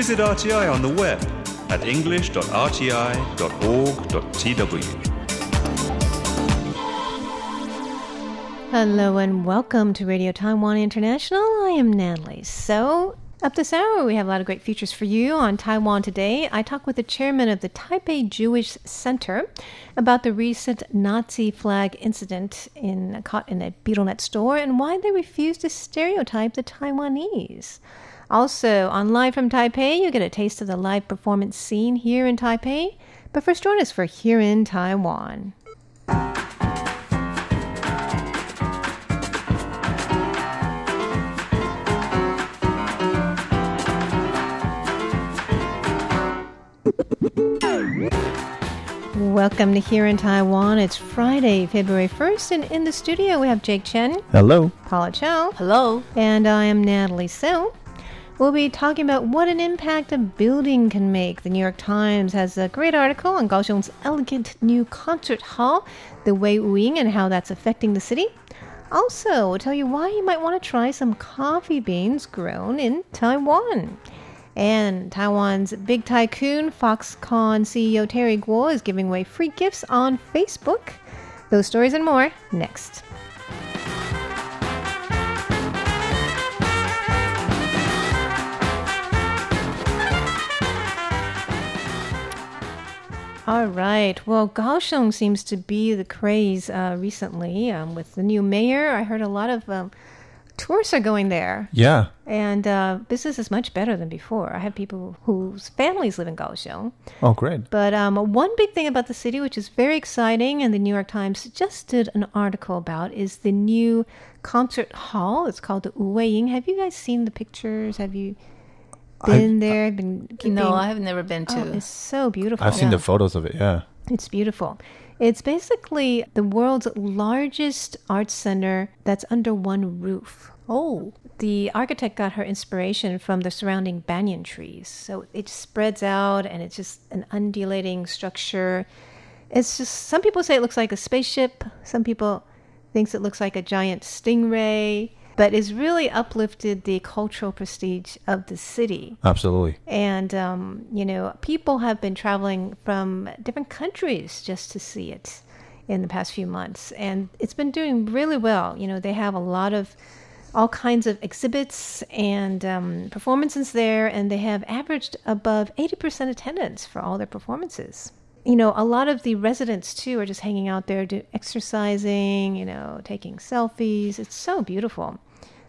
Visit RTI on the web at english.rti.org.tw. Hello and welcome to Radio Taiwan International. I am Natalie. So, up this hour, we have a lot of great features for you on Taiwan Today. I talk with the chairman of the Taipei Jewish Center about the recent Nazi flag incident in caught in a betel nut store and why they refuse to stereotype the Taiwanese. Also, on Live from Taipei, you get a taste of the live performance scene here in Taipei. But first, join us for Here in Taiwan. Welcome to Here in Taiwan. It's Friday, February 1st, and in the studio we have Jake Chen, Hello. Paula Chow, Hello. and I am Natalie So. We'll be talking about what an impact a building can make. The New York Times has a great article on Kaohsiung's elegant new concert hall, the Wei Wu Ying, and how that's affecting the city. Also, we'll tell you why you might want to try some coffee beans grown in Taiwan. And Taiwan's big tycoon, Foxconn CEO Terry Guo, is giving away free gifts on Facebook. Those stories and more next. All right. Well, Kaohsiung seems to be the craze uh, recently um, with the new mayor. I heard a lot of um, tourists are going there, Yeah. and uh, business is much better than before. I have people whose families live in Kaohsiung. Oh, great. But um, one big thing about the city, which is very exciting, and the New York Times just did an article about, is the new concert hall. It's called the Wu Have you guys seen the pictures? Have you been there? Been keeping? No, I have never been oh, to. Oh, it's so beautiful. I've seen the photos of it. Yeah. It's beautiful. It's basically the world's largest art center that's under one roof. oh, The architect got her inspiration from the surrounding banyan trees. So it spreads out and it's just an undulating structure. It's just some people say it looks like a spaceship, some people thinks it looks like a giant stingray, but it's really uplifted the cultural prestige of the city. Absolutely. And, um, you know, people have been traveling from different countries just to see it in the past few months. And it's been doing really well. You know, they have a lot of all kinds of exhibits and um, performances there, and they have averaged above 80% attendance for all their performances. You know, a lot of the residents too are just hanging out there, do, exercising, you know, taking selfies. It's so beautiful.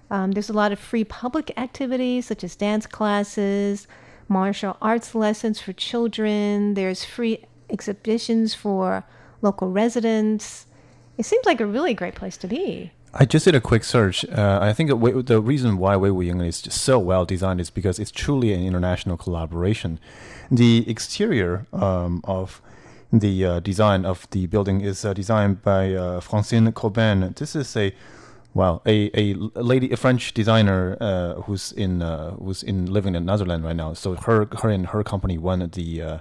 Um, there's a lot of free public activities such as dance classes, martial arts lessons for children. There's free exhibitions for local residents. It seems like a really great place to be. I just did a quick search. Uh, I think the reason why Wei Wu Ying is so well designed is because it's truly an international collaboration. The exterior um, of the uh, design of the building is uh, designed by uh, Francine Houben. This is a well, a, a lady, a French designer uh, who's in uh, who's in living in Netherlands right now. So her her and her company won the uh,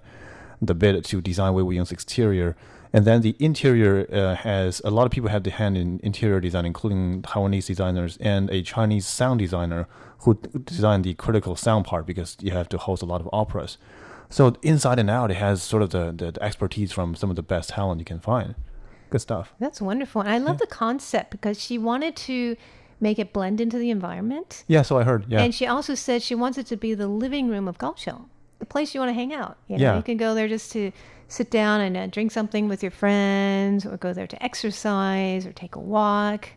the bid to design Wei Wu Ying's exterior. And then the interior uh, has a lot of people had the hand in interior design, including Taiwanese designers and a Chinese sound designer who designed the critical sound part because you have to host a lot of operas. So inside and out, it has sort of the, the, the expertise from some of the best talent you can find. Good stuff. That's wonderful. And I love the concept because she wanted to make it blend into the environment. Yeah, so I heard. Yeah. And she also said she wants it to be the living room of Kaohsiung, the place you want to hang out. You know, Yeah. you can go there just to sit down and uh, drink something with your friends, or go there to exercise, or take a walk.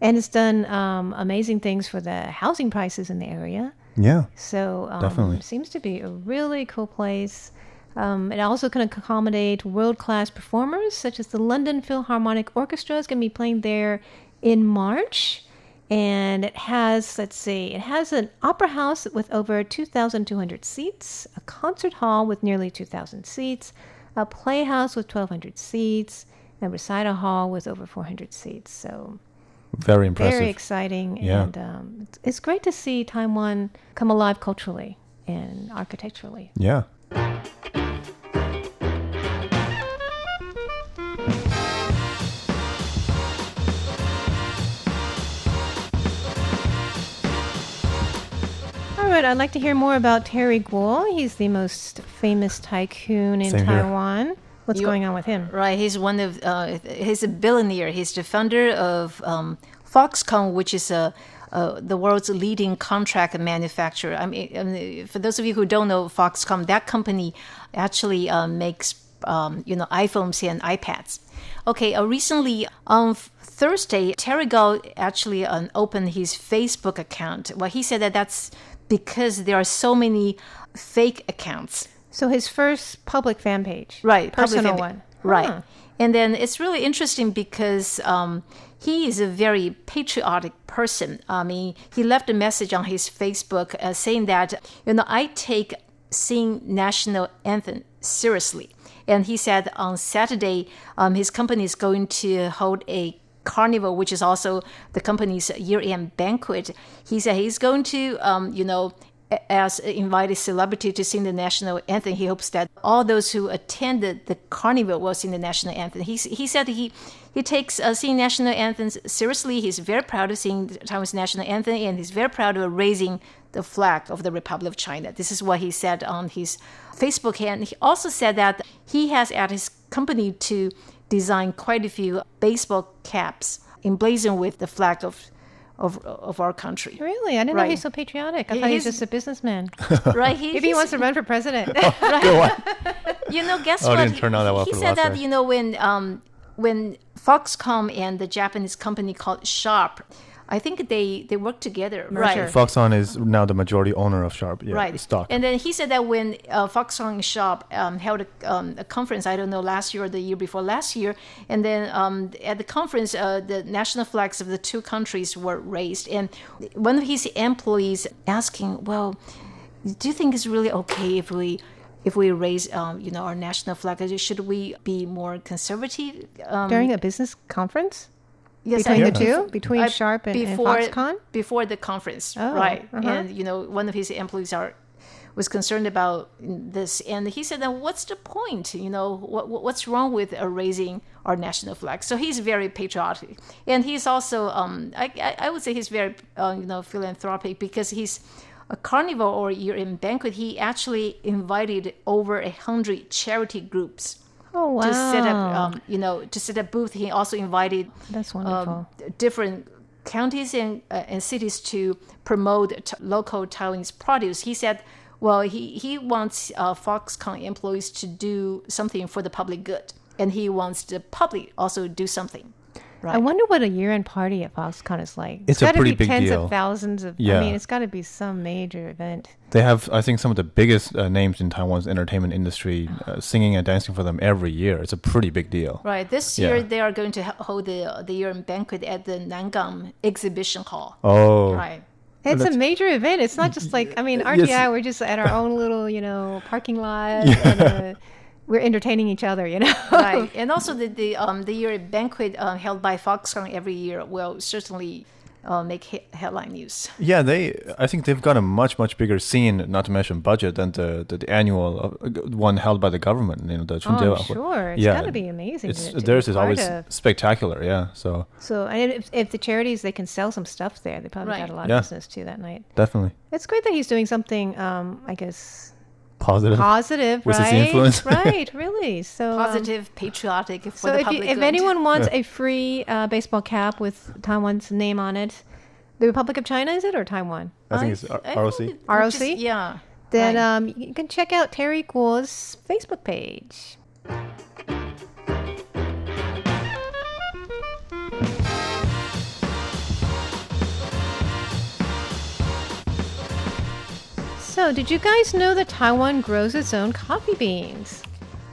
And it's done um, amazing things for the housing prices in the area. yeah. So um, Definitely. it seems to be a really cool place. Um, it also can accommodate world class performers, such as the London Philharmonic Orchestra is going to be playing there in March. And it has, let's see, it has an opera house with over 2,200 seats, a concert hall with nearly 2,000 seats, a playhouse with 1,200 seats, and a recital hall with over 400 seats. So Very impressive. very exciting, Yeah. and um, it's, it's great to see Taiwan come alive culturally and architecturally. yeah. All segment, I'd like to hear more about Terry Guo. He's the most famous tycoon in Same here. Taiwan. What's You- going on with him? Right, he's one of uh, he's a billionaire. He's the founder of um, Foxconn, which is a uh, the world's leading contract manufacturer. I mean, I mean, for those of you who don't know Foxconn, that company actually uh, makes um, you know iPhones and iPads. Okay, uh, recently on Thursday, Terry Guo actually um, opened his Facebook account. Well, he said that that's because there are so many fake accounts. So his first public fan page, right Personal one, right Huh. and then it's really interesting because um, he is a very patriotic person i mean he left a message on his facebook uh, saying that you know i take sing national anthem seriously and he said on saturday um, his company is going to hold a carnival which is also the company's year-end banquet he said he's going to um, you know as invited celebrity to sing the national anthem. He hopes that all those who attended the carnival will sing the national anthem. He, he said he he takes uh, singing national anthems seriously. He's very proud of singing Taiwan's national anthem, and he's very proud of raising the flag of the Republic of China. This is what he said on his Facebook. And he also said that he has at his company to design quite a few baseball caps emblazoned with the flag of of, of our country. Really? I didn't know Right. he's so patriotic. I He- thought he's he's- just a businessman. Right? He, Maybe he wants to run for president. You know, guess Oh, it what? didn't turn out that well he for said that guy. you know when um when Foxconn and the Japanese company called Sharp, I think they they work together, right? Foxconn is now the majority owner of Sharp. Yeah, Right. Stock. And then he said that when uh, Foxconn and Sharp um, held a, um, a conference, I don't know, last year or the year before last year, and then um, at the conference, uh, the national flags of the two countries were raised. And one of his employees asking, well, do you think it's really okay if we if we raise, um, you know, our national flag? Should we be more conservative? Um, During a business conference yes, between I- the two, between I- Sharp and, and before Foxconn. before the conference, Oh, right? uh-huh. And you know, one of his employees are was concerned about this, and he said, "Then what's the point? You know, what, what- what's wrong with uh, raising our national flag?" So he's very patriotic, and he's also, um, I, I, I would say, he's very, uh, you know, philanthropic because he's a carnival or year-end banquet. He actually invited over a hundred charity groups Oh wow! to set up, um, you know, to set up booth. He also invited That's wonderful. um, different counties and, uh, and cities to promote t- local Taiwanese produce. He said, well, he, he wants uh, Foxconn employees to do something for the public good, and he wants the public also do something. Right. I wonder what a year-end party at Foxconn is like. It's a gotta pretty be big tens deal. of thousands of. Yeah. I mean, it's got to be some major event. They have, I think, some of the biggest uh, names in Taiwan's entertainment industry uh, singing and dancing for them every year. It's a pretty big deal. Right. This Yeah. year they are going to hold the the year-end banquet at the Nangang Exhibition Hall. Oh, Right. It's a major event. It's not just like I mean, Yes. RTI. We're just at our own little, you know, parking lot. And, uh, we're entertaining each other, you know. right, and also the the um the year banquet uh, held by Foxconn every year will certainly uh, make he- headline news. Yeah, they. I think they've got a much much bigger scene, not to mention budget, than the the, the annual uh, one held by the government. You know, the Oh, sure. It's yeah, got to be amazing. It's, to- to theirs is always of. spectacular. Yeah, so So, and if, if the charities they can sell some stuff there, they probably Right. got a lot Yeah. of business too that night. definitely It's great that he's doing something. Um, I guess positive. positive, With his right? influence. right, really. So um, Positive, patriotic for So the if, you, if anyone wants a free uh, baseball cap with Taiwan's name on it, the Republic of China is it or Taiwan? I think it's I R- ROC. think it- ROC? which is- yeah. Then right. um, you can check out Terry Guo's Facebook page. So, did you guys know that Taiwan grows its own coffee beans?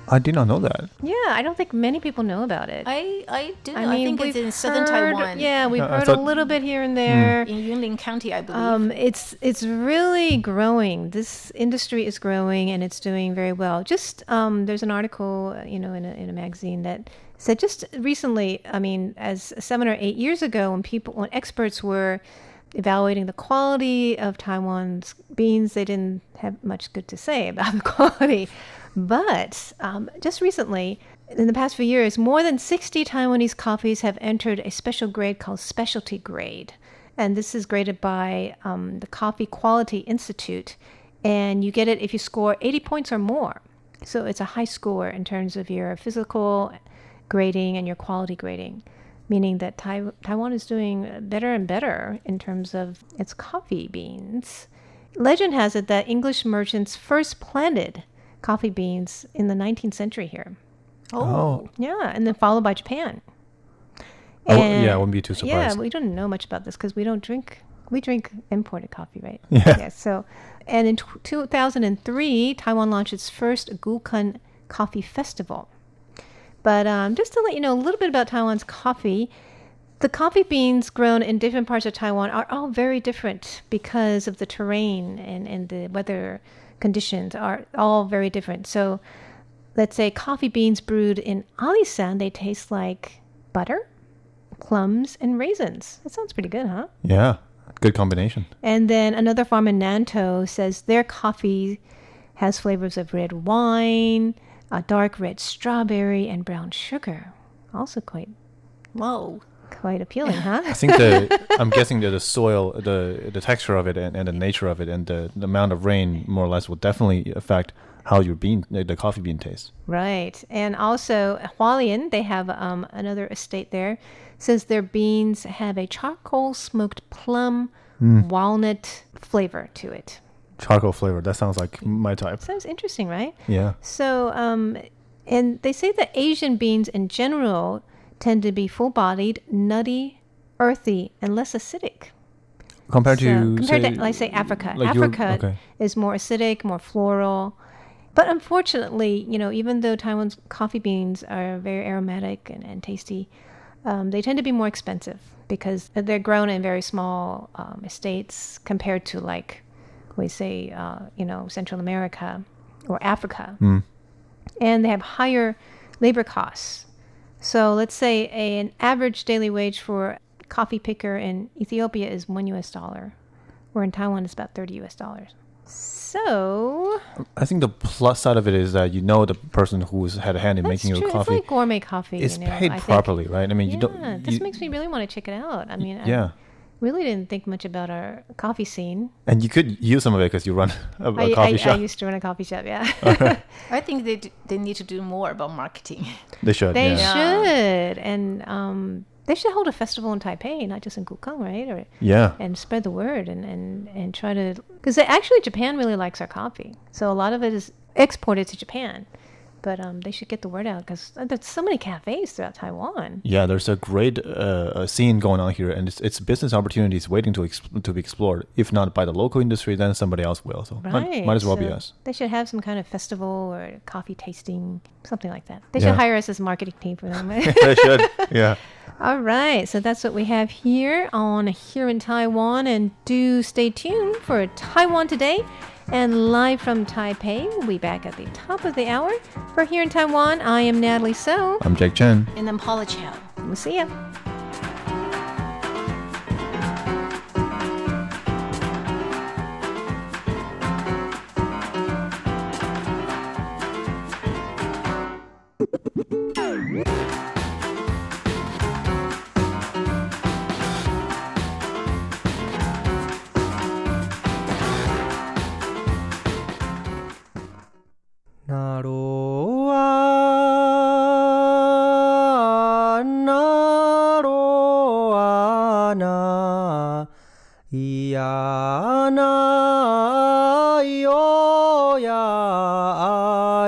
I did not know that. Yeah, I don't think many people know about it. I I do know. I I, think it's we've in southern heard- Taiwan. Yeah, we've Uh, heard thought- a little bit here and there. In Yunlin County, I believe. Um, it's it's really growing. This industry is growing, and it's doing very well. Just um, there's an article, uh, you know, in a, in a magazine that said just recently. I mean, as seven or eight years ago, when people, when experts were evaluating the quality of Taiwan's beans, they didn't have much good to say about the quality. But um, just recently, in the past few years, more than 60 Taiwanese coffees have entered a special grade called specialty grade. and this is graded by um, the Coffee Quality Institute, and you get it if you score 80 points or more. So it's a high score in terms of your physical grading and your quality grading, meaning that tai- Taiwan is doing better and better in terms of its coffee beans. Legend has it that English merchants first planted coffee beans in the 19th century here. Oh. oh. Yeah, and then followed by Japan. I wou- yeah, I wouldn't be too surprised. Yeah, we don't know much about this because we don't drink. We drink imported coffee, right? Yeah. So, and in tw 2003, Taiwan launched its first Gukeng Coffee Festival. But um, just to let you know a little bit about Taiwan's coffee, the coffee beans grown in different parts of Taiwan are all very different because of the terrain and, and the weather conditions are all very different. So, let's say coffee beans brewed in Alishan, they taste like butter, plums, and raisins. That sounds pretty good, huh? Yeah, good combination. And then another farm in Nantou says their coffee has flavors of red wine, a dark red strawberry, and brown sugar. Also quite Whoa. quite appealing, huh? I think the I'm guessing that the soil, the the texture of it, and, and the nature of it, and the, the amount of rain, more or less, will definitely affect how your bean, the the coffee bean tastes. Right. And also, Hualien, they have um, another estate there, says their beans have a charcoal smoked plum walnut flavor to it. Charcoal flavor. That sounds like my type. Sounds interesting, right? Yeah. So, um, and they say that Asian beans in general tend to be full bodied, nutty, earthy, and less acidic. Compared So, to compared say, to, like, say, Africa. like Africa okay. is more acidic, more floral. But unfortunately, you know, even though Taiwan's coffee beans are very aromatic and, and tasty, um, they tend to be more expensive because they're grown in very small um, estates compared to, like, we say, uh, you know, Central America or Africa. And they have higher labor costs. So let's say a, an average daily wage for coffee picker in Ethiopia is one US dollar, where in Taiwan it's about 30 US dollars. So I think the plus side of it is that you know the person who's had a hand in making true. your coffee It's like gourmet coffee. is you know, paid I think. properly, right? I mean, Yeah, you don't. this you- makes me really want to check it out. I mean, yeah, I really didn't think much about our coffee scene. and you could use some of it because you run a, a I, coffee I, shop. I used to run a coffee shop. Yeah, I think they, d- they need to do more about marketing. they should. they yeah. should, and um, they should hold a festival in Taipei, not just in Gukeng, right? Or Yeah. and spread the word and and and try to because actually Japan really likes our coffee, so a lot of it is exported to Japan. But um, they should get the word out because there's so many cafes throughout Taiwan. Yeah, there's a great uh, uh, scene going on here, and it's, it's business opportunities waiting to to be explored. If not by the local industry, then somebody else will. So might, Right. might as well be us. They should have some kind of festival or coffee tasting, something like that. They Yeah. should hire us as marketing team for them. they should. Yeah. All right, so that's what we have here on Here in Taiwan. And do stay tuned for Taiwan Today. And live from Taipei, we'll be back at the top of the hour. For Here in Taiwan, I am Natalie So. I'm Jake Chen. And I'm Paula Chow. We'll see ya. Na ro a na ro a na ia na yo ya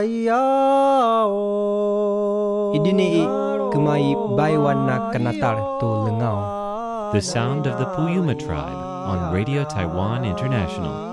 ya o Idini kumai baiwan kanatar tu lengau The sound of the Puyuma tribe on Radio Taiwan International.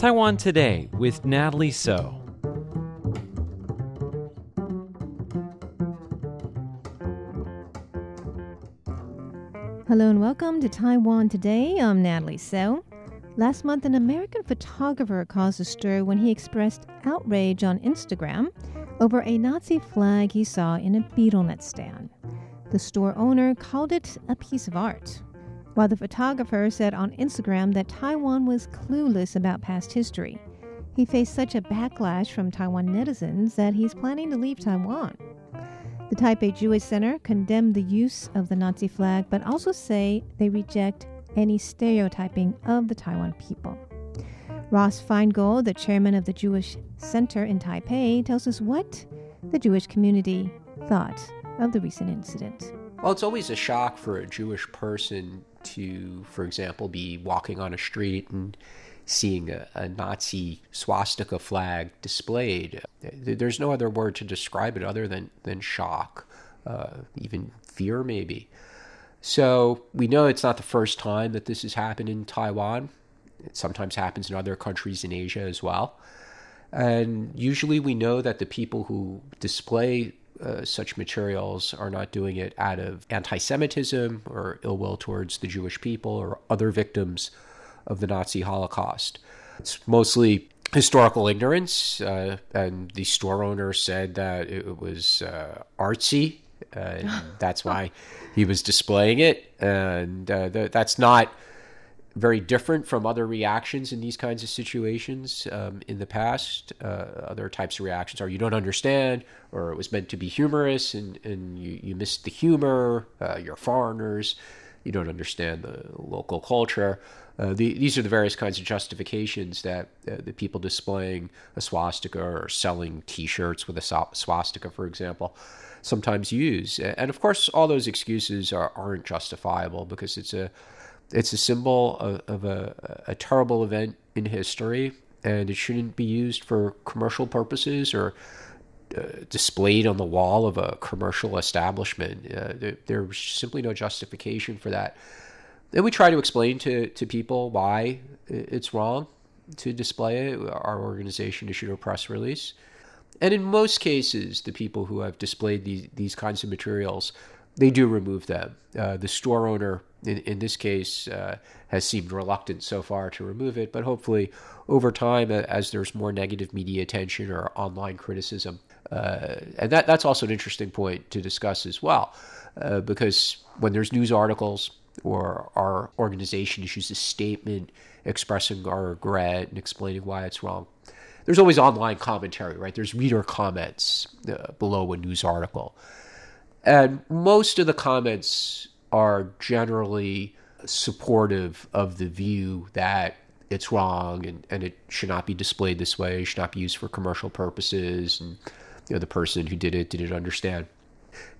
Taiwan Today with Natalie So. Hello and welcome to Taiwan Today. I'm Natalie So. Last month, an American photographer caused a stir when he expressed outrage on Instagram over a Nazi flag he saw in a betel nut stand. The store owner called it a piece of art, while the photographer said on Instagram that Taiwan was clueless about past history. He faced such a backlash from Taiwan netizens that he's planning to leave Taiwan. The Taipei Jewish Center condemned the use of the Nazi flag, but also say they reject any stereotyping of the Taiwan people. Ross Feingold, the chairman of the Jewish Center in Taipei, tells us what the Jewish community thought of the recent incident. Well, it's always a shock for a Jewish person to, for example, be walking on a street and seeing a, a, Nazi swastika flag displayed. There's no other word to describe it other than, than shock, uh, even fear, maybe. So we know it's not the first time that this has happened in Taiwan. It sometimes happens in other countries in Asia as well. And usually we know that the people who display uh, such materials are not doing it out of anti Semitism or ill will towards the Jewish people or other victims of the Nazi Holocaust. It's mostly historical ignorance, uh, and the store owner said that it was uh, artsy, and that's why he was displaying it. And uh, th- that's not very different from other reactions in these kinds of situations um, in the past. Uh, other types of reactions are you don't understand, or it was meant to be humorous and, and you, you missed the humor, uh, you're foreigners, you don't understand the local culture. Uh, the, these are the various kinds of justifications that uh, the people displaying a swastika or selling T-shirts with a swastika, for example, sometimes use. And of course, all those excuses are, aren't justifiable because it's a it's a symbol of, of a, a terrible event in history, and it shouldn't be used for commercial purposes or uh, displayed on the wall of a commercial establishment. Uh, there, there's simply no justification for that. And we try to explain to, to people why it's wrong to display it. Our organization issued a press release. And in most cases, the people who have displayed these, these kinds of materials, they do remove them. Uh, the store owner, in, in this case, uh, has seemed reluctant so far to remove it, but hopefully, over time, as there's more negative media attention or online criticism, uh, and that, that's also an interesting point to discuss as well, uh, because when there's news articles or our organization issues a statement expressing our regret and explaining why it's wrong, there's always online commentary, right? There's reader comments uh, below a news article. And most of the comments are generally supportive of the view that it's wrong and, and it should not be displayed this way, should not be used for commercial purposes, and you know, the person who did it didn't understand.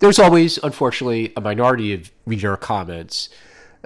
There's always, unfortunately, a minority of reader comments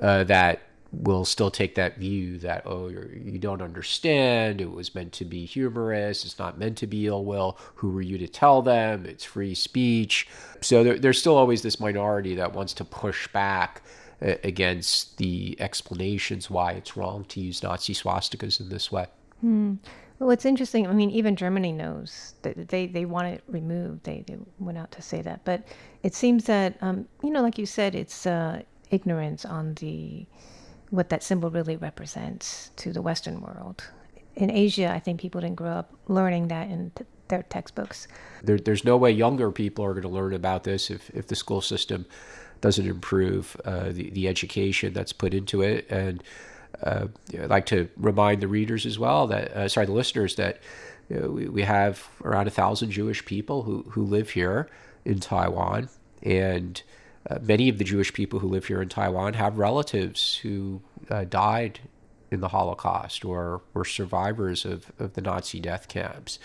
uh, that will still take that view that oh you don't understand. It was meant to be humorous. It's not meant to be ill will who were you to tell them? It's free speech. So there, there's still always this minority that wants to push back uh, against the explanations why it's wrong to use nazi swastikas in this way. Hmm. well it's interesting. I mean even germany knows that they, they want it removed. They, they went out to say that. But it seems that um, you know like you said it's uh, ignorance on the what that symbol really represents to the Western world. In Asia, I think people didn't grow up learning that in t- their textbooks. There, there's no way younger people are going to learn about this if, if the school system doesn't improve uh, the, the education that's put into it. And uh, I'd like to remind the readers as well that, uh, sorry, the listeners, that you know, we, we have around a thousand Jewish people who, who live here in Taiwan. And uh, many of the Jewish people who live here in Taiwan have relatives who uh, died in the Holocaust or were survivors of, of the Nazi death camps.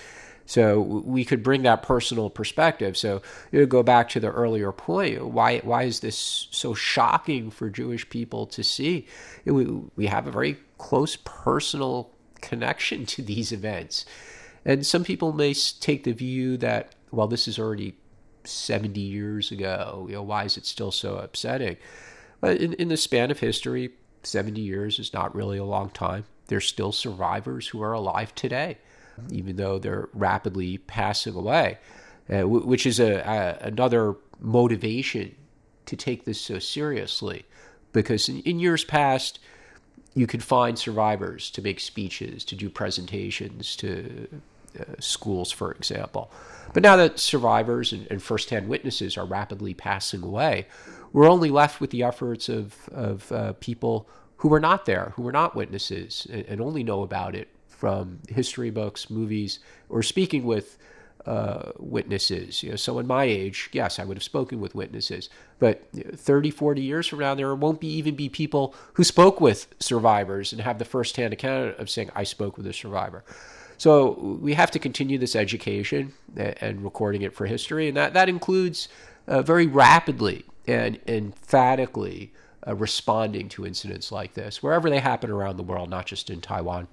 So we could bring that personal perspective. So you know, go back to the earlier point. Why why is this so shocking for Jewish people to see? We we have a very close personal connection to these events, and some people may take the view that well, this is already 70 years ago. You know, why is it still so upsetting? But in, in the span of history, 70 years is not really a long time. There's still survivors who are alive today, even though they're rapidly passing away, uh, w- which is a, a, another motivation to take this so seriously. Because in, in years past, you could find survivors to make speeches, to do presentations to schools, for example. But now that survivors and, and firsthand witnesses are rapidly passing away, we're only left with the efforts of, of uh, people who were not there, who were not witnesses, and, and, only know about it from history books, movies, or speaking with uh, witnesses. You know, someone my age, yes, I would have spoken with witnesses. But 30, 40 years from now, there won't be even be people who spoke with survivors and have the firsthand account of saying, I spoke with a survivor. So we have to continue this education and recording it for history, and that, that includes uh, very rapidly and emphatically uh, responding to incidents like this, wherever they happen around the world, not just in Taiwan.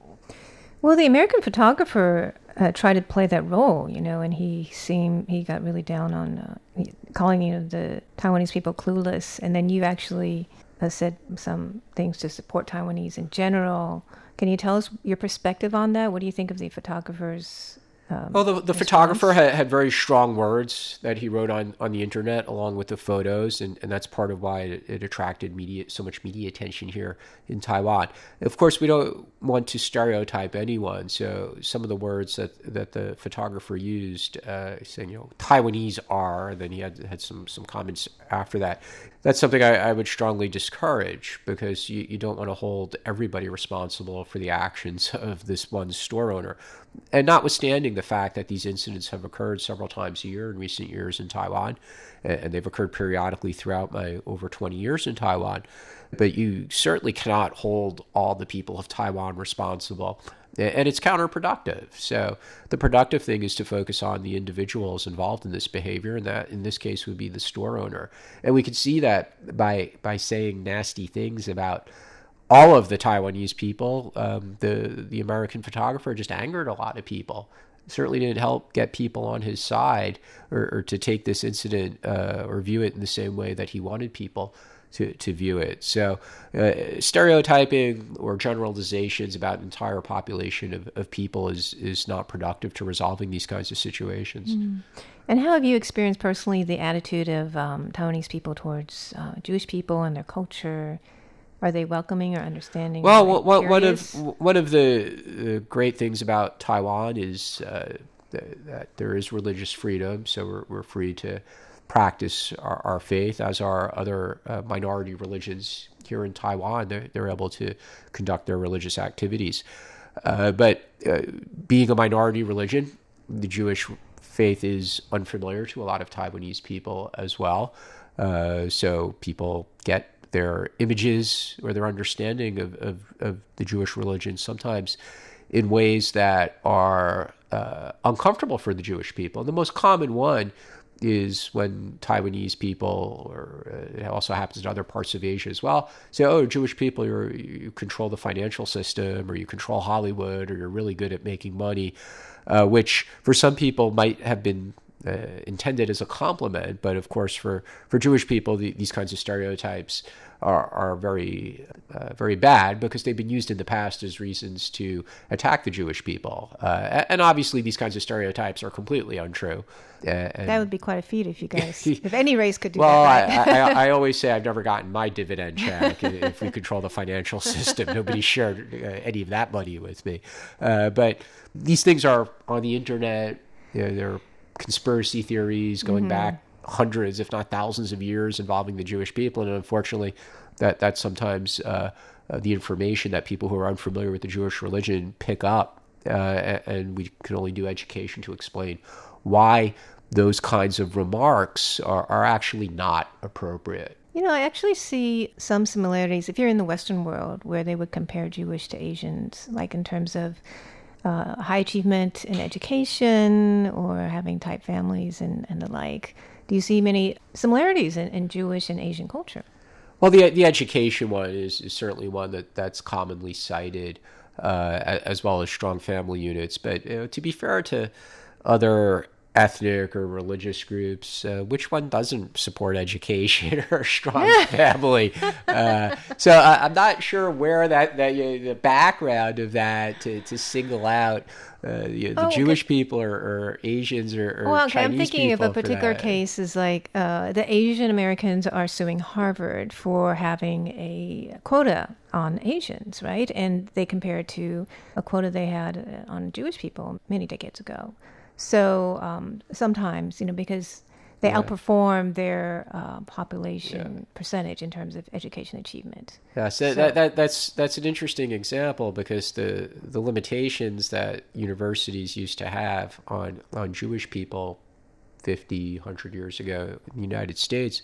Well, the American photographer uh, tried to play that role, you know, and he seemed he got really down on uh, calling you know the Taiwanese people clueless, and then you actually uh, said some things to support Taiwanese in general. Can you tell us your perspective on that? What do you think of the photographer's um, well, the, the photographer had, had very strong words that he wrote on, on the internet along with the photos, and, and that's part of why it, it, attracted media so much media attention here in Taiwan. Of course, we don't want to stereotype anyone, so some of the words that, that the photographer used, uh, saying you know Taiwanese are, then he had had some some comments after that. That's something I, I would strongly discourage because you, you don't want to hold everybody responsible for the actions of this one store owner. And notwithstanding the fact that these incidents have occurred several times a year in recent years in Taiwan, and they've occurred periodically throughout my over 20 years in Taiwan, but you certainly cannot hold all the people of Taiwan responsible. And it's counterproductive. So the productive thing is to focus on the individuals involved in this behavior, and that in this case would be the store owner. And we can see that by by saying nasty things about all of the Taiwanese people, um, the the American photographer just angered a lot of people. Certainly didn't help get people on his side or, or to take this incident uh, or view it in the same way that he wanted people to, to view it. So, uh, stereotyping or generalizations about an entire population of, of people is, is not productive to resolving these kinds of situations. Mm. And how have you experienced personally the attitude of um, Taiwanese people towards uh, Jewish people and their culture? Are they welcoming or understanding? Well, what, one of one of the, great things about Taiwan is uh, that there is religious freedom, so we're, we're free to practice our, our, faith, as are other uh, minority religions here in Taiwan. They're, they're able to conduct their religious activities. Uh, but uh, being a minority religion, the Jewish faith is unfamiliar to a lot of Taiwanese people as well. Uh, so people get their images or their understanding of, of, of the Jewish religion sometimes in ways that are uh, uncomfortable for the Jewish people. The most common one is when Taiwanese people, or uh, it also happens in other parts of Asia as well, say, "Oh, Jewish people, you control the financial system, or you control Hollywood, or you're really good at making money," uh, which for some people might have been uh, intended as a compliment, but of course, for, for Jewish people, the, these kinds of stereotypes are, are very, uh, very bad because they've been used in the past as reasons to attack the Jewish people. Uh, and obviously, these kinds of stereotypes are completely untrue. Uh, that would be quite a feat if you guys, if any race could do well, that. Well, I, I, I, always say I've never gotten my dividend check if we control the financial system. Nobody shared uh, any of that money with me. Uh, but these things are on the internet. You know, they're conspiracy theories going mm-hmm. back hundreds, if not thousands, of years involving the Jewish people, and unfortunately, that that's sometimes uh, uh, the information that people who are unfamiliar with the Jewish religion pick up, uh, and we can only do education to explain why those kinds of remarks are, are actually not appropriate. You know, I actually see some similarities if you're in the Western world where they would compare Jewish to Asians, like in terms of uh, high achievement in education or having tight families and, and the like. Do you see many similarities in, in Jewish and Asian culture? Well, the the education one is, is certainly one that, that's commonly cited, uh, as well as strong family units. But you know, to be fair to other ethnic or religious groups, uh, which one doesn't support education or a strong family? Uh, so I, I'm not sure where that, that you know, the background of that to, to single out uh, you know, the Oh, okay. Jewish people or, or Asians or, or Well, okay, I'm thinking of a particular case is like uh, the Asian Americans are suing Harvard for having a quota on Asians, right? And they compare it to a quota they had uh, on Jewish people many decades ago. So um, sometimes, you know, because they outperform their uh, population percentage in terms of education achievement. Yeah, so, that, that that's that's an interesting example because the the limitations that universities used to have on on Jewish people 50, 100 years ago in the United States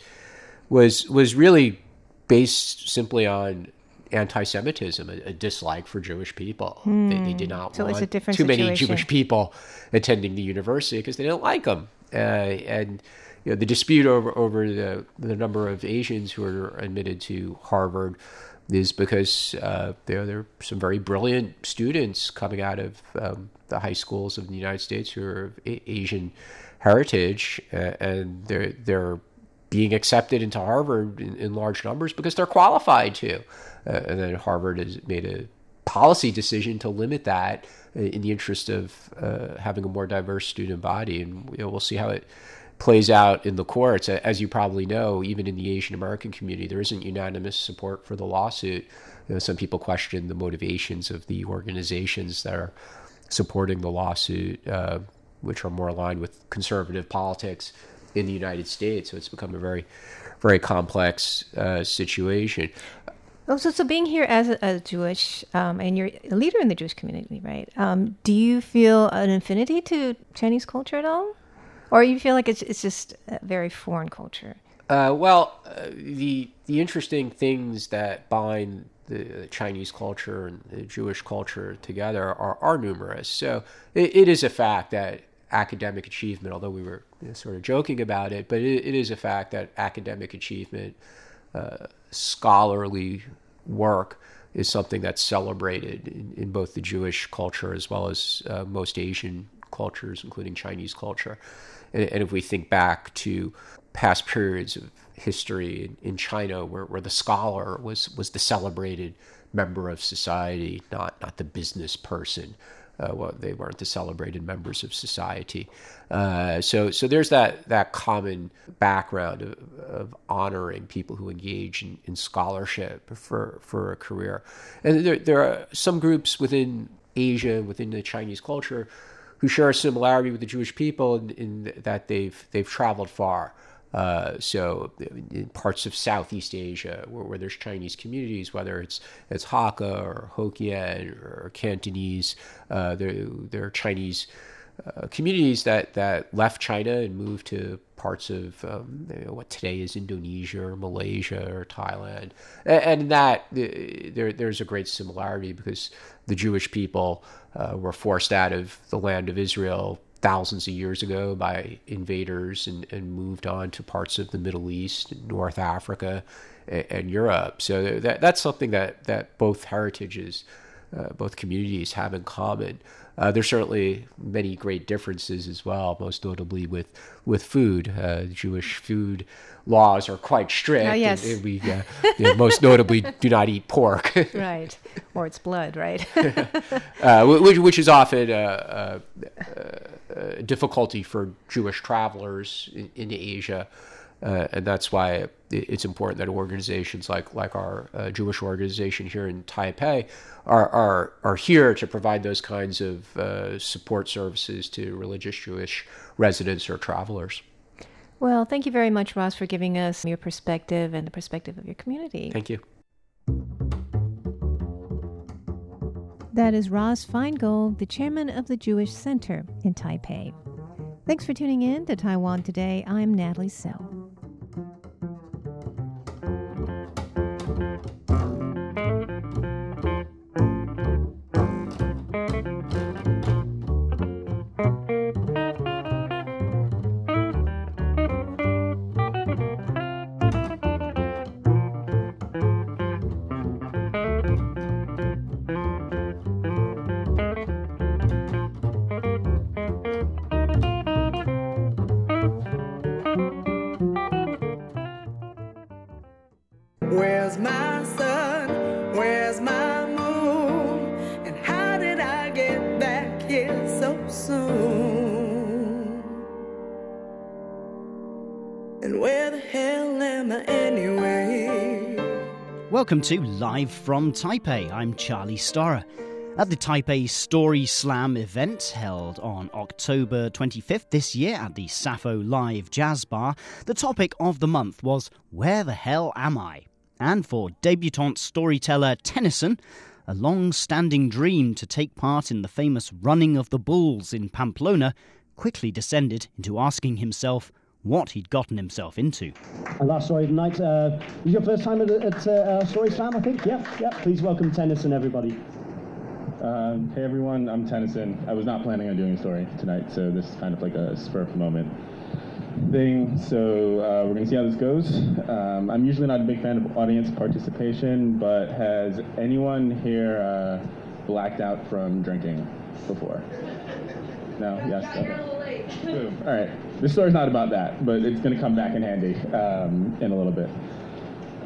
was was really based simply on anti-Semitism, a, a dislike for Jewish people. They, they did not Hmm. So want too many. Jewish people attending the university because they didn't like them. Uh, and you know, the dispute over over the the number of Asians who are admitted to Harvard is because uh, there there are some very brilliant students coming out of um, the high schools of the United States who are of A- Asian heritage, uh, and they're they're being accepted into Harvard in, in large numbers because they're qualified to. Uh, and then Harvard has made a policy decision to limit that in the interest of uh, having a more diverse student body. And you know, we'll see how it plays out in the courts. As you probably know, even in the Asian American community, there isn't unanimous support for the lawsuit. You know, some people question the motivations of the organizations that are supporting the lawsuit, uh, which are more aligned with conservative politics in the United States. So it's become a very, very complex uh, situation. Oh, so, so being here as a, a Jewish, um, and you're a leader in the Jewish community, right? Um, do you feel an affinity to Chinese culture at all? Or you feel like it's, it's just a very foreign culture? Uh, well, uh, the the interesting things that bind the Chinese culture and the Jewish culture together are, are numerous. So it, it is a fact that academic achievement, although we were you know, sort of joking about it, but it, it is a fact that academic achievement, uh, scholarly work, is something that's celebrated in, in both the Jewish culture as well as uh, most Asian cultures, including Chinese culture. And, and if we think back to past periods of history in, in China, where, where the scholar was was the celebrated member of society, not not the business person. Uh, well, they weren't the celebrated members of society. Uh, so, so there's that that common background of, of honoring people who engage in, in scholarship for for a career. And there there are some groups within Asia, within the Chinese culture, who share a similarity with the Jewish people in, in that they've they've traveled far. Uh, so in parts of Southeast Asia where, where there's Chinese communities, whether it's it's Hakka or Hokkien or Cantonese, uh, there there are Chinese uh, communities that, that left China and moved to parts of um, you know, what today is Indonesia or Malaysia or Thailand, and, and that uh, there there's a great similarity because the Jewish people uh, were forced out of the land of Israel thousands of years ago by invaders and, and moved on to parts of the Middle East, North Africa, and, and Europe. So that that's something that that both heritages, uh, both communities have in common. Uh, there's certainly many great differences as well, most notably with with food. Uh, Jewish food laws are quite strict. Oh, yes. and, and we uh, you know, most notably do not eat pork. Right. or it's blood, right? uh, which, which is often a, a, a difficulty for Jewish travelers in, in Asia. Uh, and that's why it's important that organizations like like our uh, Jewish organization here in Taipei are are are here to provide those kinds of uh, support services to religious Jewish residents or travelers. well, thank you very much, Ross, for giving us your perspective and the perspective of your community. Thank you. That is Ross Feingold, the chairman of the Jewish Center in Taipei. Thanks for tuning in to Taiwan Today. I'm Natalie So. Welcome to Live from Taipei. I'm Charlie Storer. At the Taipei Story Slam event held on October 25th this year at the Sappho Live Jazz Bar, the topic of the month was Where the Hell Am I? And for debutante storyteller Tennyson, a long standing dream to take part in the famous Running of the Bulls in Pamplona quickly descended into asking himself what he'd gotten himself into. And last story of the night, uh, was your first time at, at uh, Story Slam, I think? Yeah, yeah. Please welcome Tennyson, everybody. Um, hey everyone, I'm Tennyson. I was not planning on doing a story tonight, so this is kind of like a spur of the moment thing. So uh, we're gonna see how this goes. Um, I'm usually not a big fan of audience participation, but has anyone here uh, blacked out from drinking before? No? Yes? Okay. Boom. All right. This story's not about that, but it's gonna come back in handy um, in a little bit.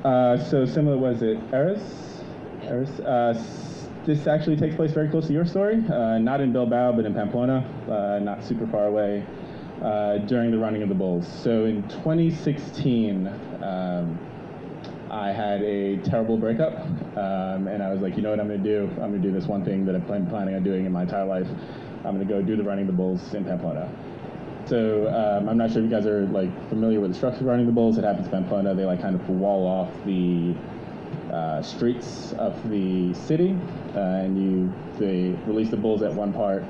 Uh, so similar was it Eris? Eris? Uh, this actually takes place very close to your story, uh, not in Bilbao, but in Pamplona, uh, not super far away, uh, during the running of the Bulls. So in 2016, um, I had a terrible breakup, um, and I was like, you know what I'm going to do? I'm going to do this one thing that I've been planning on doing in my entire life. I'm going to go do the running of the Bulls in Pamplona. So um, I'm not sure if you guys are like familiar with the structure running the Bulls. It happens in Pamplona. They like kind of wall off the uh, streets of the city, uh, and you they release the bulls at one part,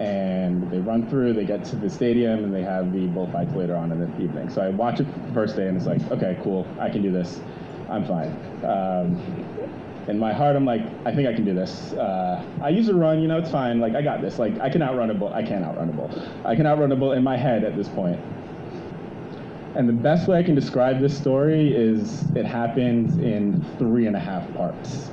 and they run through. They get to the stadium, and they have the bullfights later on in the evening. So I watch it the first day, and it's like, okay, cool, I can do this. I'm fine. Um, in my heart, I'm like, I think I can do this. Uh, I use a run, you know, it's fine. Like I got this. Like I can outrun a bull. I can't outrun a bull. I can outrun a bull in my head at this point. And the best way I can describe this story is it happens in three and a half parts.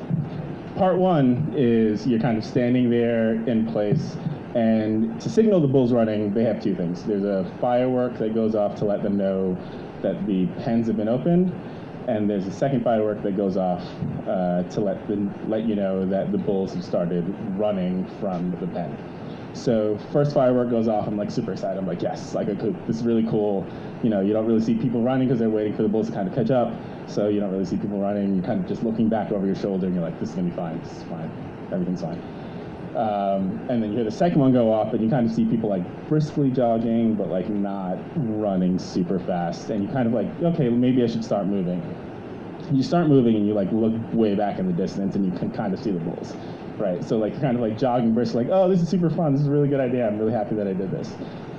Part one is you're kind of standing there in place, and to signal the bull's running, they have two things. There's a firework that goes off to let them know that the pens have been opened, and there's a second firework that goes off uh, to let them, let you know that the bulls have started running from the pen. So first firework goes off, I'm like super excited. I'm like, yes, like okay, this is really cool. You know, you don't really see people running because they're waiting for the bulls to kind of catch up. So you don't really see people running. You're kind of just looking back over your shoulder, and you're like, this is gonna be fine. This is fine. Everything's fine. Um, and then you hear the second one go off, and you kind of see people like briskly jogging, but like not running super fast. And you kind of like, okay, maybe I should start moving. You start moving, and you like look way back in the distance, and you can kind of see the bulls right? So like kind of like jogging briskly, like, oh, this is super fun. This is a really good idea. I'm really happy that I did this.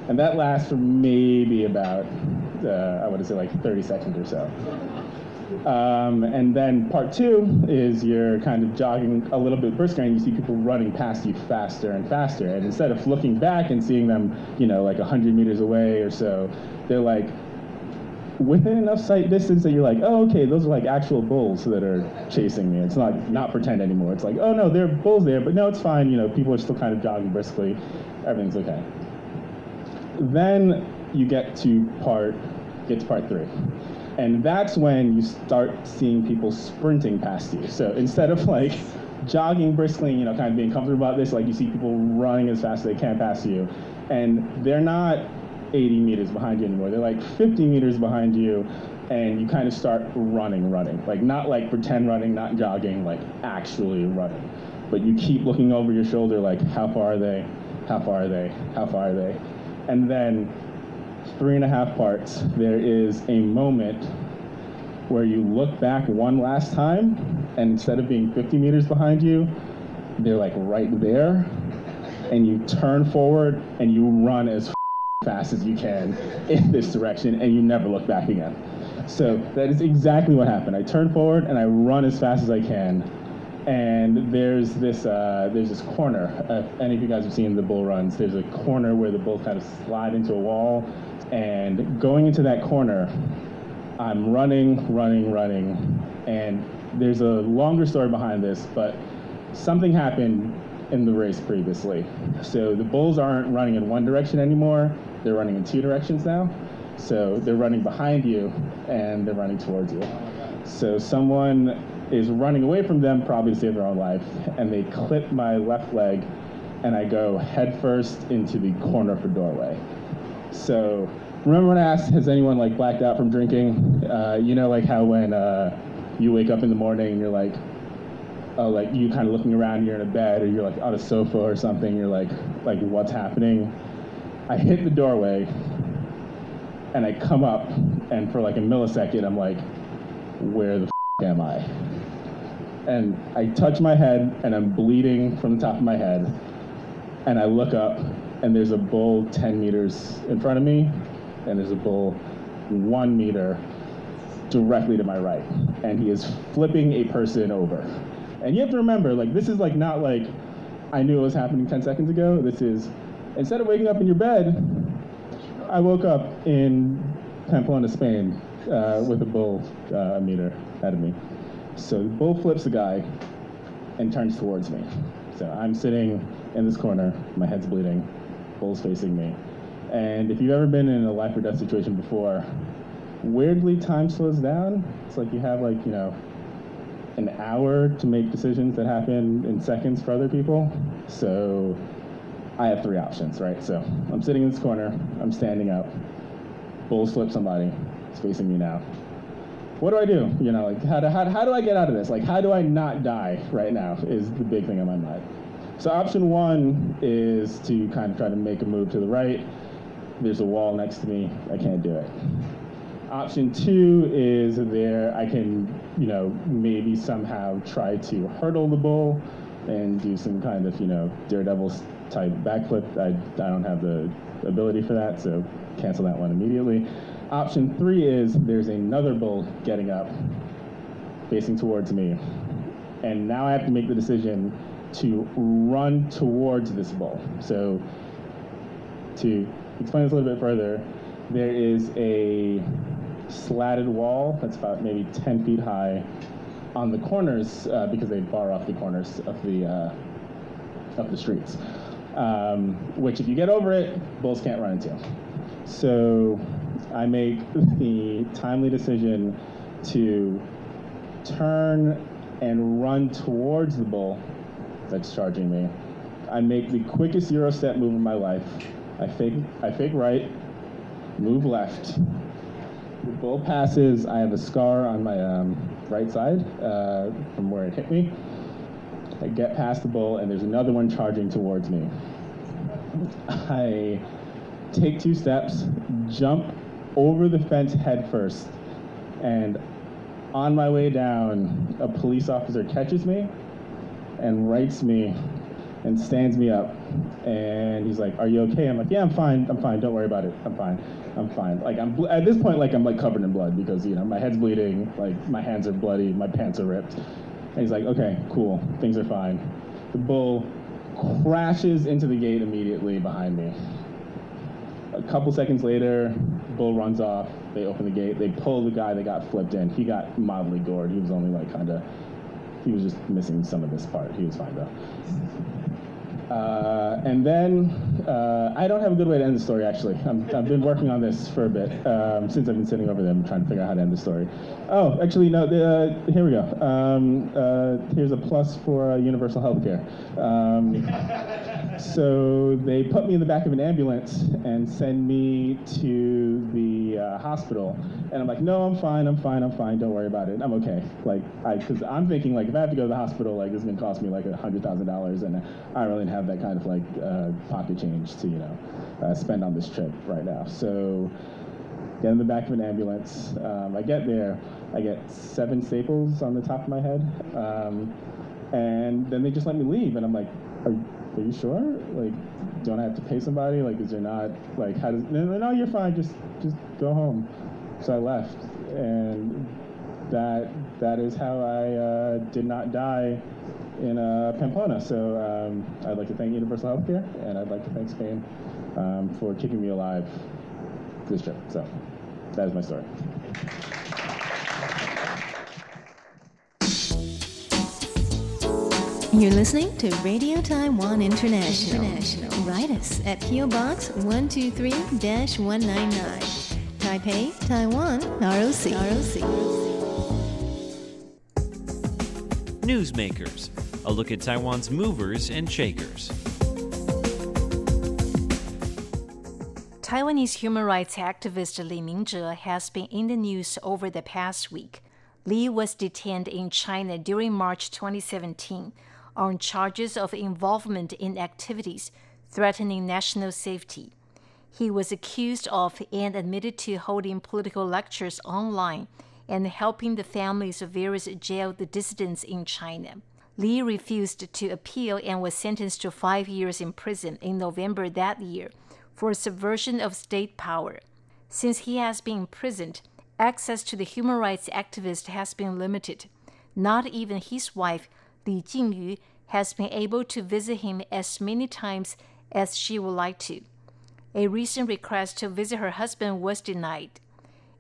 And that lasts for maybe about, uh, I want to say like 30 seconds or so. Um, and then part two is you're kind of jogging a little bit brisker and you see people running past you faster and faster. And instead of looking back and seeing them, you know, like 100 meters away or so, they're like within enough sight distance that you're like, oh, okay, those are like actual bulls that are chasing me. It's not not pretend anymore. It's like, oh no, there are bulls there, but no, it's fine. You know, people are still kind of jogging briskly. Everything's okay. Then you get to part get to part three. And that's when you start seeing people sprinting past you. So instead of like jogging briskly, you know, kind of being comfortable about this, like you see people running as fast as they can past you. And they're not 80 meters behind you anymore. They're like 50 meters behind you, and you kind of start running, running. Like, not like pretend running, not jogging, like actually running. But you keep looking over your shoulder, like, how far are they? How far are they? How far are they? And then, three and a half parts, there is a moment where you look back one last time, and instead of being 50 meters behind you, they're like right there, and you turn forward and you run as fast as you can in this direction and you never look back again. So that is exactly what happened. I turn forward and I run as fast as I can. And there's this uh, there's this corner. Uh, if any of you guys have seen the bull runs, there's a corner where the bulls kind of slide into a wall. And going into that corner, I'm running, running, running. And there's a longer story behind this, but something happened in the race previously. So the bulls aren't running in one direction anymore they're running in two directions now. So they're running behind you and they're running towards you. So someone is running away from them, probably to save their own life, and they clip my left leg, and I go headfirst into the corner of the doorway. So remember when I asked, has anyone like blacked out from drinking? Uh, you know, like how when uh, you wake up in the morning and you're like, oh, like you kind of looking around, you're in a bed or you're like on a sofa or something. You're like, like what's happening? I hit the doorway, and I come up, and for like a millisecond, I'm like, where the f- am I? And I touch my head, and I'm bleeding from the top of my head, and I look up, and there's a bull 10 meters in front of me, and there's a bull one meter directly to my right, and he is flipping a person over. And you have to remember, like, this is like not like I knew it was happening 10 seconds ago. This is instead of waking up in your bed, I woke up in Pamplona, Spain, uh, with a bull uh, a meter ahead of me. So the bull flips the guy and turns towards me. So I'm sitting in this corner, my head's bleeding, bull's facing me. And if you've ever been in a life or death situation before, weirdly time slows down. It's like you have like, you know, an hour to make decisions that happen in seconds for other people. So I have three options, right? So I'm sitting in this corner, I'm standing up, bulls flip somebody, it's facing me now. What do I do? You know, like how do, how, how do I get out of this? Like how do I not die right now is the big thing on my mind. So option one is to kind of try to make a move to the right. There's a wall next to me, I can't do it. Option two is there I can, you know, maybe somehow try to hurdle the bull and do some kind of, you know, daredevil type backflip. I, I don't have the ability for that, so cancel that one immediately. Option three is there's another bull getting up, facing towards me. And now I have to make the decision to run towards this bull. So to explain this a little bit further, there is a slatted wall that's about maybe 10 feet high on the corners uh, because they bar off the corners of the uh, of the streets. Um, which, if you get over it, bulls can't run into. So I make the timely decision to turn and run towards the bull that's charging me. I make the quickest Euro step move in my life. I fake, I fake right, move left. The bull passes. I have a scar on my um, right side uh, from where it hit me. I get past the bull, and there's another one charging towards me. I take two steps, jump over the fence head first, and on my way down, a police officer catches me and rights me and stands me up. And he's like, "Are you okay?" I'm like, "Yeah, I'm fine. I'm fine. Don't worry about it. I'm fine. I'm fine." Like I'm at this point, like I'm like covered in blood because you know my head's bleeding, like my hands are bloody, my pants are ripped. And he's like, "Okay, cool. Things are fine." The bull crashes into the gate immediately behind me. A couple seconds later, bull runs off. They open the gate. They pull the guy that got flipped in. He got mildly gored. He was only like kind of, he was just missing some of this part. He was fine though. Uh, and then uh, I don't have a good way to end the story. Actually, i have been working on this for a bit um, since I've been sitting over them trying to figure out how to end the story. Oh, actually, no. Uh, here we go. Um, uh, here's a plus for uh, universal health care. So they put me in the back of an ambulance and send me to the uh, hospital, and I'm like, no, I'm fine. I'm fine. I'm fine. Don't worry about it. I'm okay. Like, I because I'm thinking like if I have to go to the hospital, like this is gonna cost me like a hundred thousand dollars, and I don't really have that kind of like uh, pocket change to you know uh, spend on this trip right now. So get in the back of an ambulance. Um, I get there. I get seven staples on the top of my head, um, and then they just let me leave. And I'm like, are, are you sure? Like, don't I have to pay somebody? Like, is there not like how does? No, no, you're fine. Just just go home. So I left, and that that is how I uh, did not die in uh, Pamplona. So um, I'd like to thank Universal Healthcare, and I'd like to thank Spain um, for keeping me alive this trip. So that is my story. You're listening to Radio Taiwan International. International. Write us at PO Box 123-199, Taipei, Taiwan, ROC. ROC. Newsmakers, a look at Taiwan's movers and shakers. Taiwanese human rights activist Li Mingzhe has been in the news over the past week. Li was detained in China during March 2017 on charges of involvement in activities threatening national safety. He was accused of and admitted to holding political lectures online and helping the families of various jailed dissidents in China. Li refused to appeal and was sentenced to five years in prison in November that year for subversion of state power. Since he has been imprisoned, access to the human rights activist has been limited. Not even his wife, Li Jingyu, has been able to visit him as many times as she would like to. A recent request to visit her husband was denied.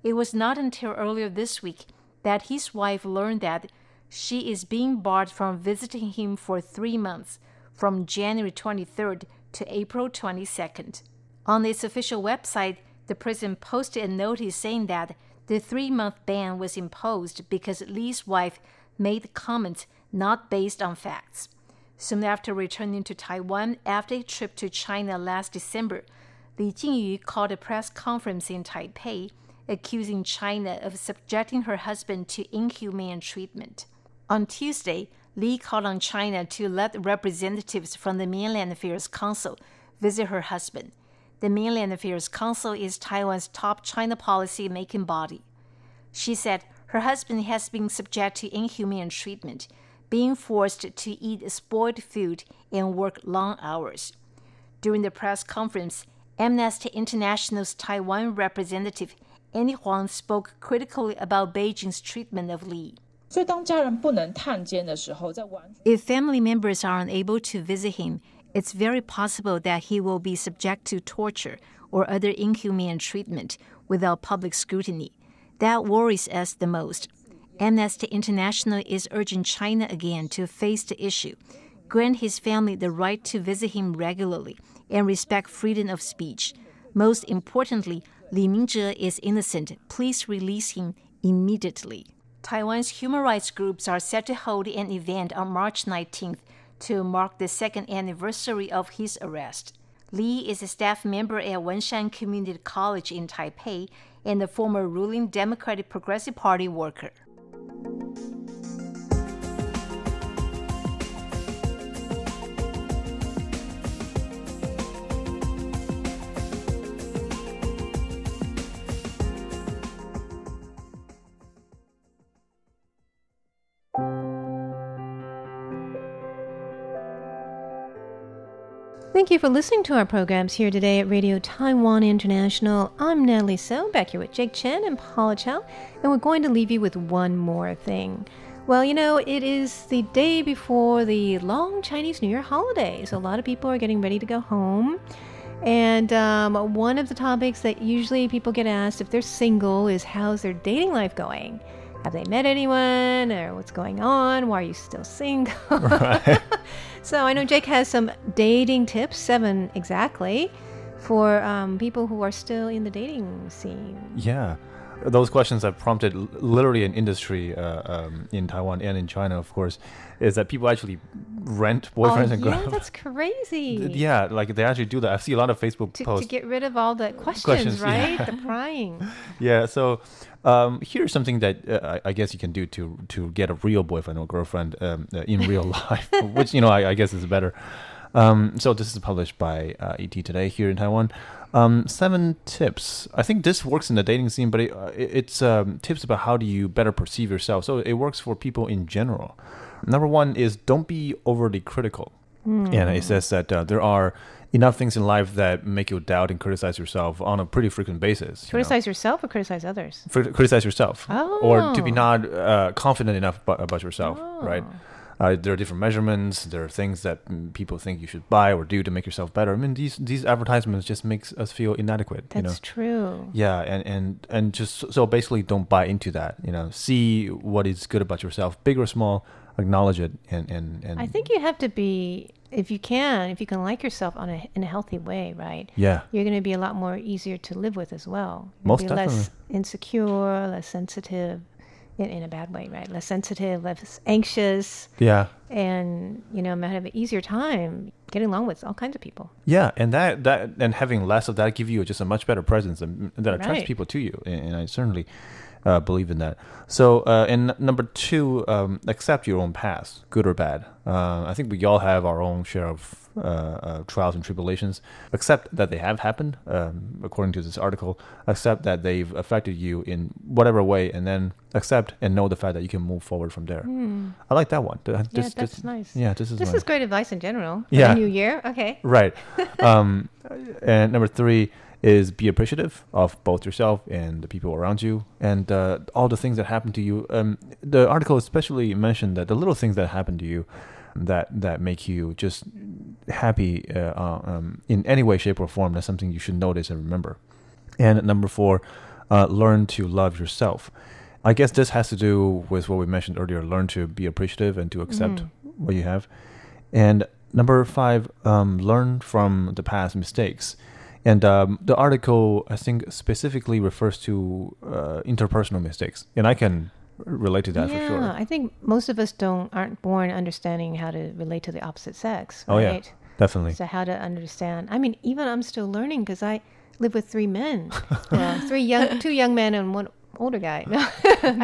It was not until earlier this week that his wife learned that she is being barred from visiting him for three months, from January 23rd to April 22nd. On its official website, the prison posted a notice saying that the three month ban was imposed because Li's wife made comments not based on facts. Soon after returning to Taiwan after a trip to China last December, Li Jingyu called a press conference in Taipei, accusing China of subjecting her husband to inhumane treatment. On Tuesday, Li called on China to let representatives from the Mainland Affairs Council visit her husband. The Mainland Affairs Council is Taiwan's top China policy making body. She said her husband has been subject to inhumane treatment, being forced to eat spoiled food and work long hours. During the press conference, Amnesty International's Taiwan representative Annie Huang spoke critically about Beijing's treatment of Li. If family members are unable to visit him, it's very possible that he will be subject to torture or other inhumane treatment without public scrutiny. That worries us the most. Amnesty International is urging China again to face the issue, grant his family the right to visit him regularly, and respect freedom of speech. Most importantly, Li Mingzhe is innocent. Please release him immediately. Taiwan's human rights groups are set to hold an event on March 19th to mark the second anniversary of his arrest. Li is a staff member at Wenshan Community College in Taipei and a former ruling Democratic Progressive Party worker. Thank you. Thank you for listening to our programs here today at Radio Taiwan International. I'm Natalie So, back here with Jake Chen and Paula Chow, and we're going to leave you with one more thing. Well, you know, it is the day before the long Chinese New Year holiday, so a lot of people are getting ready to go home. And um, one of the topics that usually people get asked if they're single is how's their dating life going? Have they met anyone? Or what's going on? Why are you still single? Right. so I know Jake has some dating tips, seven exactly, for um, people who are still in the dating scene. Yeah. Those questions have prompted literally an industry uh, um, in Taiwan and in China, of course, is that people actually rent boyfriends oh, and yeah, girlfriends. that's crazy. Yeah, like they actually do that. I see a lot of Facebook To, posts. to get rid of all the questions, Questions, right? yeah. The prying. yeah, so um, here's something that uh, I I guess you can do to to get a real boyfriend or girlfriend um, uh, in real life, which you know I, I guess is better. Um, so this is published by uh, ET Today here in Taiwan. Um, seven tips. I think this works in the dating scene, but it, uh, it's um, tips about how do you better perceive yourself. So it works for people in general. Number one is don't be overly critical. Hmm. And it says that uh, there are enough things in life that make you doubt and criticize yourself on a pretty frequent basis. you know Criticize yourself or criticize others? for, criticize yourself Oh. or to be Oh. not uh, confident enough about, about yourself right uh, there are different measurements there are things that mm, people think you should buy or do to make yourself better i mean these these advertisements just makes us feel inadequate you know That's true. yeah and and and just so basically don't buy into that you know see what is good about yourself big or small acknowledge it and and, and I think you have to be, if you can, if you can like yourself on a, in a healthy way, right? Yeah. You're going to be a lot more easier to live with as well. You'll Most be less insecure, less sensitive, in, in a bad way, right? Less sensitive, less anxious, Yeah. and you know, might have an easier time getting along with all kinds of people. Yeah, and that that and having less of that give you just a much better presence and that attracts Right. people to you, and, and I certainly uh, believe in that. So, uh, and number two, um, accept your own past, good or bad. Uh, I think we all have our own share of uh, uh, trials and tribulations. Accept that they have happened, um, according to this article. Accept that they've affected you in whatever way, and then accept and know the fact that you can move forward from there. Hmm. I like that one. Th- yeah, that's this- nice. Yeah, this is this is great advice in general. For Yeah. new year. Okay. Right. Um, and number three is be appreciative of both yourself and the people around you and uh, all the things that happen to you. Um, the article especially mentioned that the little things that happen to you that that make you just happy uh, uh, um, in any way, shape, or form. That's something you should notice and remember. And number four, uh, learn to love yourself. I guess this has to do with what we mentioned earlier. Learn to be appreciative and to accept Mhm. what you have. And number five, um, learn from the past mistakes. And um, the article, I think, specifically refers to uh, interpersonal mistakes, and I can relate to that yeah, for sure. I think most of us don't aren't born understanding how to relate to the opposite sex. Right? Oh, yeah, definitely. So how to understand? I mean, even I'm still learning because I live with three men, well, three young, two young men and one older guy. No,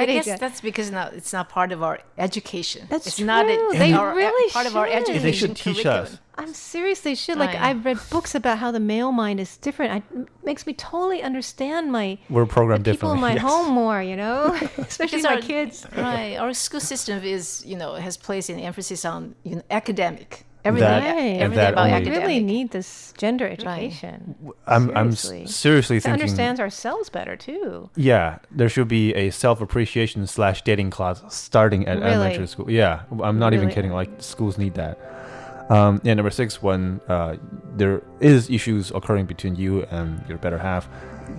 I guess guy. that's because now it's not part of our education. That's it's not true. a, They our, really part of our education They should teach curriculum. us. I'm serious. They should. Like I've read books about how the male mind is different. I, it makes me totally understand my We're programmed the people in my yes. home more. You know, especially Because my our- kids. Right. Our school system is, you know, has placed an emphasis on you know, academic. Everything, That- Right. everything that about only- We academic. really need this gender education. I'm, I'm Seriously. seriously to thinking. understand ourselves better too. Yeah, there should be a self appreciation slash dating class starting at Really? elementary school. Yeah, I'm not even kidding. Like schools need that. Um, and number six, when uh, there is issues occurring between you and your better half,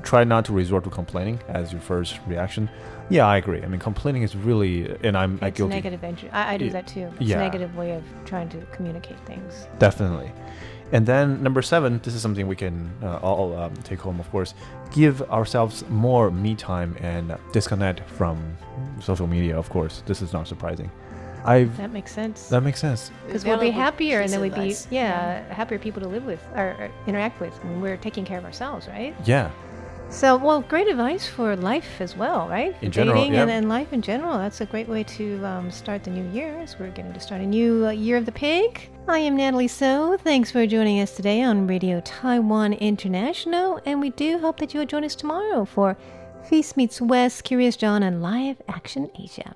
try not to resort to complaining as your first reaction. Yeah, I agree. I mean, complaining is really, and I'm I It's a guilty. negative entry. I, I do Y- that too. It's yeah. a negative way of trying to communicate things. Definitely. And then number seven, this is something we can uh, all um, take home, of course. Give ourselves more me time and disconnect from social media, of course. This is not surprising. I've That makes sense. that makes sense. Because we'll be happier, and then we'd be advice. yeah, happier people to live with or, or interact with when we're taking care of ourselves, right? Yeah. So, well, great advice for life as well, right? In general, Dating and, yeah. and life in general. That's a great way to um, start the new year as we're getting to start a new uh, year of the pig. I am Natalie So. Thanks for joining us today on Radio Taiwan International, and we do hope that you'll join us tomorrow for Feast Meets West, Curious John, and Live Action Asia.